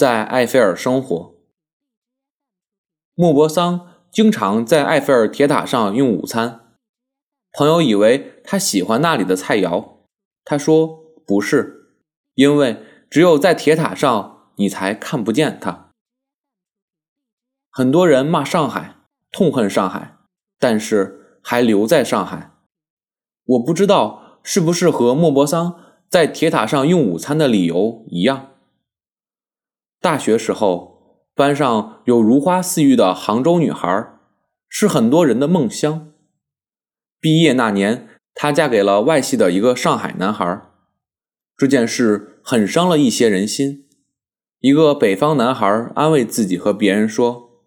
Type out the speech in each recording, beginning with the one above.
在埃菲尔生活。莫泊桑经常在埃菲尔铁塔上用午餐。朋友以为他喜欢那里的菜肴，他说不是，因为只有在铁塔上你才看不见他。很多人骂上海，痛恨上海，但是还留在上海。我不知道是不是和莫泊桑在铁塔上用午餐的理由一样。大学时候，班上有如花似玉的杭州女孩，是很多人的梦乡。毕业那年，她嫁给了外系的一个上海男孩，这件事很伤了一些人心。一个北方男孩安慰自己和别人说：“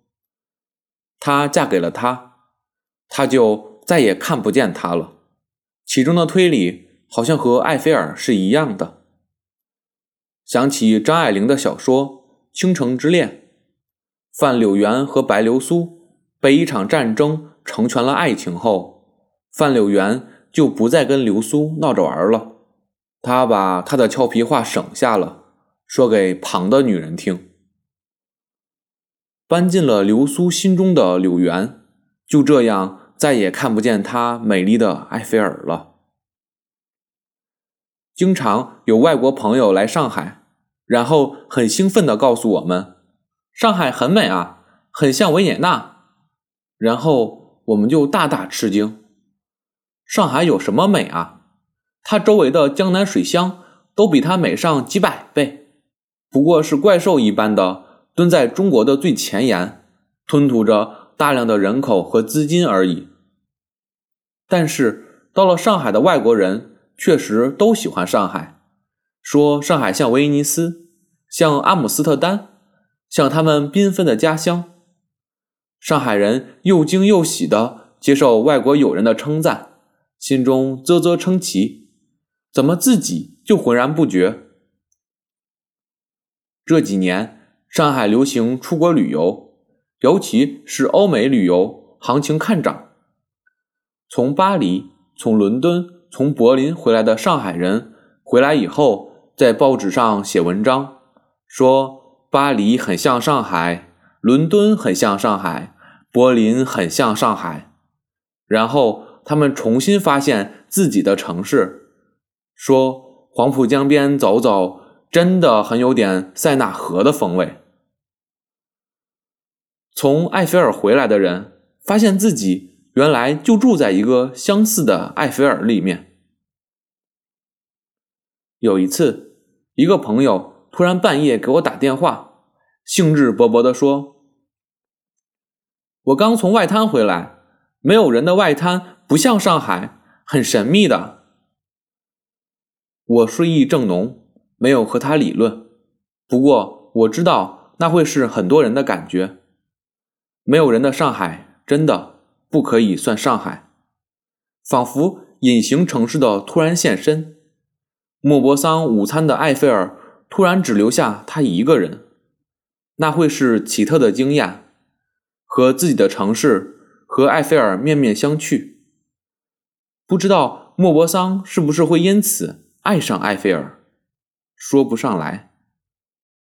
她嫁给了他，他就再也看不见她了。”其中的推理好像和埃菲尔是一样的。想起张爱玲的小说。《倾城之恋》，范柳原和白流苏被一场战争成全了爱情后，范柳原就不再跟流苏闹着玩了。他把他的俏皮话省下了，说给旁的女人听。搬进了流苏心中的柳原，就这样再也看不见她美丽的埃菲尔了。经常有外国朋友来上海。然后很兴奋地告诉我们，上海很美啊，很像维也纳。然后我们就大大吃惊，上海有什么美啊？它周围的江南水乡都比它美上几百倍，不过是怪兽一般的蹲在中国的最前沿，吞吐着大量的人口和资金而已。但是到了上海的外国人确实都喜欢上海，说上海像威尼斯。像阿姆斯特丹，像他们缤纷的家乡，上海人又惊又喜地接受外国友人的称赞，心中啧啧称奇，怎么自己就浑然不觉？这几年上海流行出国旅游，尤其是欧美旅游，行情看涨。从巴黎、从伦敦、从柏林回来的上海人，回来以后在报纸上写文章。说巴黎很像上海，伦敦很像上海，柏林很像上海。然后他们重新发现自己的城市，说黄浦江边走走，真的很有点塞纳河的风味。从埃菲尔回来的人，发现自己原来就住在一个相似的埃菲尔里面。有一次，一个朋友。突然半夜给我打电话，兴致勃勃地说：“我刚从外滩回来，没有人的外滩不像上海，很神秘的。”我睡意正浓，没有和他理论。不过我知道那会是很多人的感觉。没有人的上海真的不可以算上海，仿佛隐形城市的突然现身。莫泊桑午餐的埃菲尔。突然只留下他一个人，那会是奇特的经验，和自己的城市和埃菲尔面面相觑。不知道莫泊桑是不是会因此爱上埃菲尔，说不上来。